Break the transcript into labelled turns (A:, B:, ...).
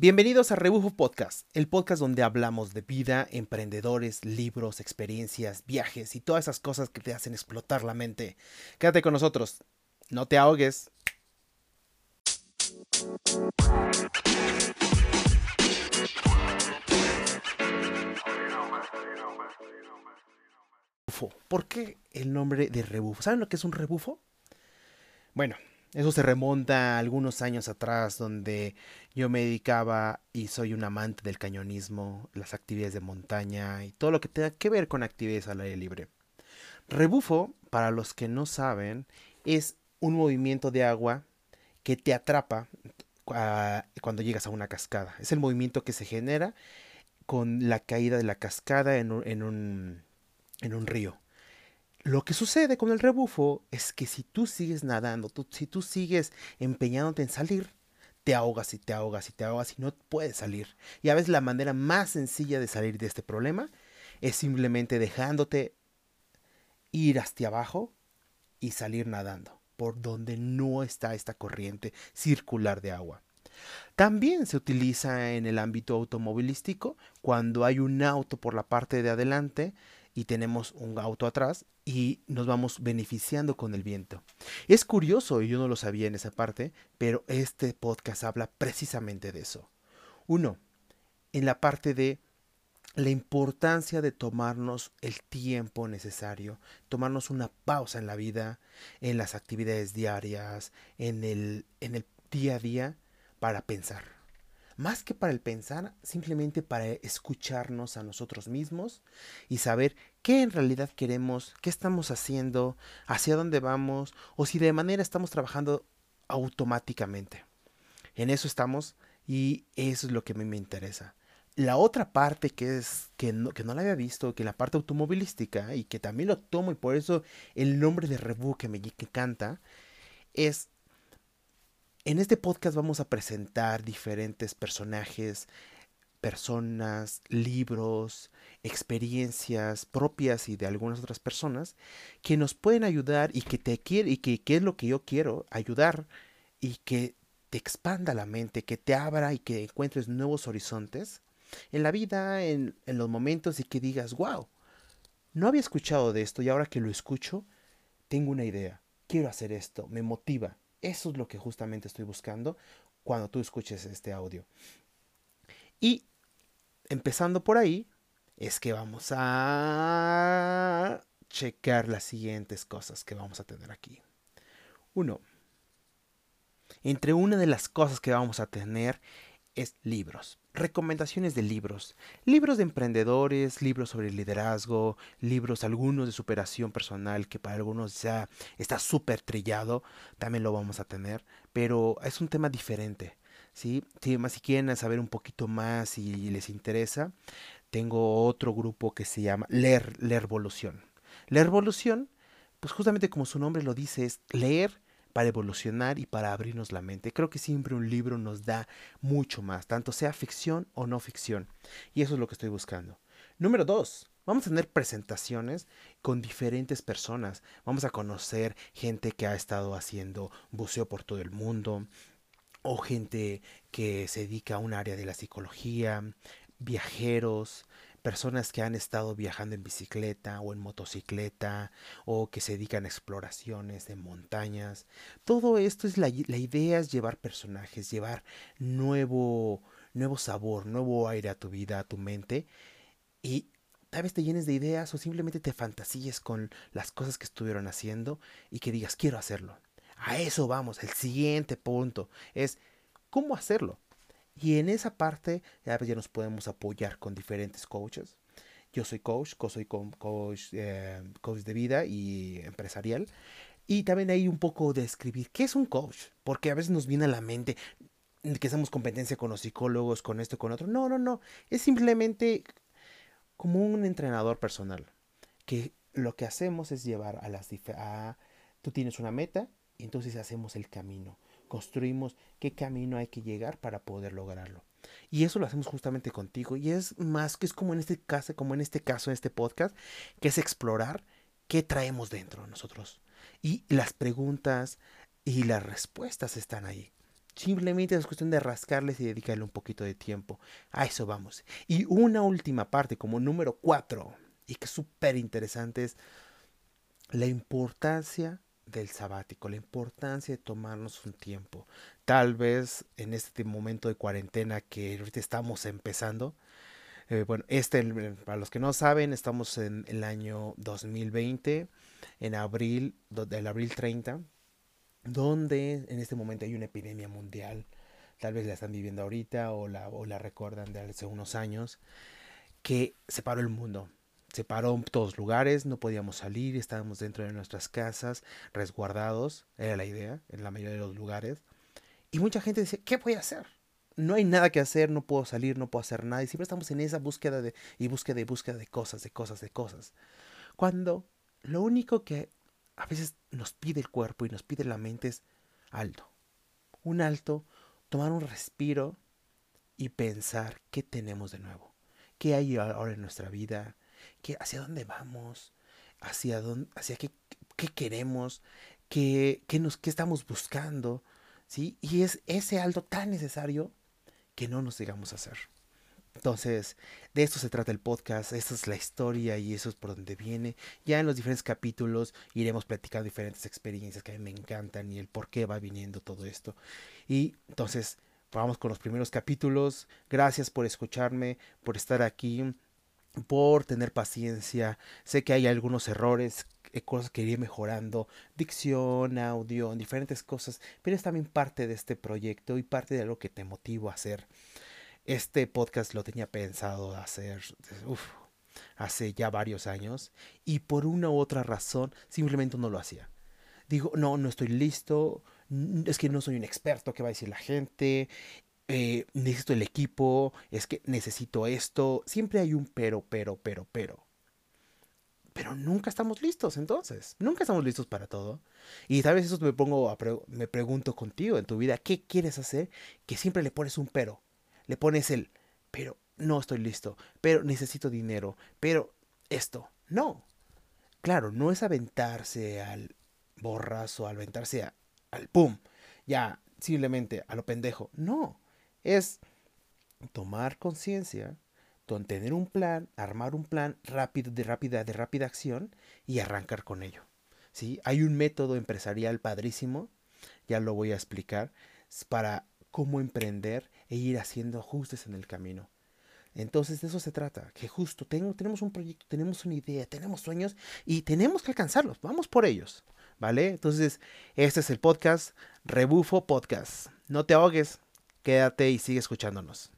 A: Bienvenidos a Rebufo Podcast, el podcast donde hablamos de vida, emprendedores, libros, experiencias, viajes y todas esas cosas que te hacen explotar la mente. Quédate con nosotros, no te ahogues. ¿Por qué el nombre de rebufo? ¿Saben lo que es un rebufo? Bueno, eso se remonta a algunos años atrás donde yo me dedicaba y soy un amante del cañonismo, las actividades de montaña y todo lo que tenga que ver con actividades al aire libre. Rebufo, para los que no saben, es un movimiento de agua que te atrapa cuando llegas a una cascada. Es el movimiento que se genera con la caída de la cascada en un, en un río. Lo que sucede con el rebufo es que si tú sigues nadando, si tú sigues empeñándote en salir, te ahogas y te ahogas y te ahogas y no puedes salir. Y a veces la manera más sencilla de salir de este problema es simplemente dejándote ir hacia abajo y salir nadando por donde no está esta corriente circular de agua. También se utiliza en el ámbito automovilístico cuando hay un auto por la parte de adelante y tenemos un auto atrás y nos vamos beneficiando con el viento. Es curioso, y yo no lo sabía en esa parte, pero este podcast habla precisamente de eso. Uno, en la parte de la importancia de tomarnos el tiempo necesario, tomarnos una pausa en la vida, en las actividades diarias, en el, en el día a día, para pensar más que para el pensar, simplemente para escucharnos a nosotros mismos y saber qué en realidad queremos, qué estamos haciendo, hacia dónde vamos o si de manera estamos trabajando automáticamente. En eso estamos y eso es lo que a mí me interesa. La otra parte que es que no, que no la había visto, que la parte automovilística y que también lo tomo y por eso el nombre de Rebu que me encanta, es en este podcast vamos a presentar diferentes personajes, personas, libros, experiencias propias y de algunas otras personas que nos pueden ayudar y que te quiere y que, es lo que yo quiero ayudar y que te expanda la mente, que te abra y que encuentres nuevos horizontes en la vida, en, en los momentos y que digas, wow, no había escuchado de esto y ahora que lo escucho, tengo una idea, quiero hacer esto, me motiva, eso es lo que justamente estoy buscando cuando tú escuches este audio. Y empezando por ahí, es que vamos a checar las siguientes cosas que vamos a tener aquí. Uno, entre una de las cosas que vamos a tener es libros. Recomendaciones de libros. Libros de emprendedores, libros sobre liderazgo, libros algunos de superación personal que para algunos ya está súper trillado, también lo vamos a tener, pero es un tema diferente. ¿sí? Si, si quieren saber un poquito más y les interesa, tengo otro grupo que se llama Leer, Leer Evolución. Leer Evolución, pues justamente como su nombre lo dice, es leer para evolucionar y para abrirnos la mente. Creo que siempre un libro nos da mucho más, tanto sea ficción o no ficción. Y eso es lo que estoy buscando. Número dos, Vamos a tener presentaciones con diferentes personas. Vamos a conocer gente que ha estado haciendo buceo por todo el mundo o gente que se dedica a un área de la psicología, viajeros, personas que han estado viajando en bicicleta o en motocicleta o que se dedican a exploraciones de montañas. Todo esto es la, la idea es llevar personajes, llevar nuevo, nuevo sabor, nuevo aire a tu vida, a tu mente y tal vez te llenes de ideas o simplemente te fantasíes con las cosas que estuvieron haciendo y que digas quiero hacerlo. A eso vamos, el siguiente punto es cómo hacerlo. Y en esa parte ya, nos podemos apoyar con diferentes coaches. Yo soy coach, soy coach, eh, coach de vida y empresarial. Y también hay un poco de escribir qué es un coach, porque a veces nos viene a la mente que hacemos competencia con los psicólogos, con esto, con otro. No, no, no. Es simplemente como un entrenador personal, que lo que hacemos es llevar a las... A, tú tienes una meta y entonces hacemos el camino construimos qué camino hay que llegar para poder lograrlo. Y eso lo hacemos justamente contigo. Y es más que es como en este caso, como en este caso, en este podcast, que es explorar qué traemos dentro de nosotros. Y las preguntas y las respuestas están ahí. Simplemente es cuestión de rascarles y dedicarle un poquito de tiempo. A eso vamos. Y una última parte, como número cuatro, y que es súper interesante, es la importancia del sabático, la importancia de tomarnos un tiempo. Tal vez en este momento de cuarentena que ahorita estamos empezando, eh, bueno, este, para los que no saben, estamos en el año 2020, en abril, del abril 30, donde en este momento hay una epidemia mundial. Tal vez la están viviendo ahorita o la, o la recuerdan de hace unos años, que separó el mundo se paró en todos lugares, no podíamos salir, estábamos dentro de nuestras casas, resguardados, era la idea, en la mayoría de los lugares. Y mucha gente dice, ¿qué voy a hacer? No hay nada que hacer, no puedo salir, no puedo hacer nada. Y siempre estamos en esa búsqueda de, y búsqueda y búsqueda de cosas, de cosas, de cosas. Cuando lo único que a veces nos pide el cuerpo y nos pide la mente es alto. Un alto, tomar un respiro y pensar qué tenemos de nuevo. ¿Qué hay ahora en nuestra vida? Hacia dónde vamos, hacia dónde, hacia qué, qué queremos, qué, qué, nos, qué estamos buscando, ¿sí? Y es ese alto tan necesario que no nos llegamos a hacer. Entonces, de esto se trata el podcast, esta es la historia y eso es por donde viene. Ya en los diferentes capítulos iremos platicando diferentes experiencias que a mí me encantan y el por qué va viniendo todo esto. Y entonces, vamos con los primeros capítulos. Gracias por escucharme, por estar aquí por tener paciencia. Sé que hay algunos errores, eh, cosas que iré mejorando, dicción, audio, diferentes cosas, pero es también parte de este proyecto y parte de lo que te motivo a hacer. Este podcast lo tenía pensado hacer hace ya varios años y por una u otra razón simplemente no lo hacía. Digo, no, no estoy listo, es que no soy un experto, ¿qué va a decir la gente? Eh, necesito el equipo, es que necesito esto. Siempre hay un pero, pero, pero, pero. Pero nunca estamos listos entonces. Nunca estamos listos para todo. Y tal vez eso me pongo a me pregunto contigo en tu vida, ¿qué quieres hacer? Que siempre le pones un pero. Le pones el, pero no estoy listo, pero necesito dinero, pero esto. No. Claro, no es aventarse al borrazo, aventarse al pum. Ya, simplemente a lo pendejo. No es tomar conciencia, tener un plan, armar un plan rápido, de rápida, de rápida acción y arrancar con ello. ¿sí? Hay un método empresarial padrísimo, ya lo voy a explicar, para cómo emprender e ir haciendo ajustes en el camino. Entonces de eso se trata, que justo tenemos un proyecto, tenemos una idea, tenemos sueños y tenemos que alcanzarlos, vamos por ellos, ¿vale? Entonces, este es el podcast, Rebufo Podcast. No te ahogues, Quédate y sigue escuchándonos.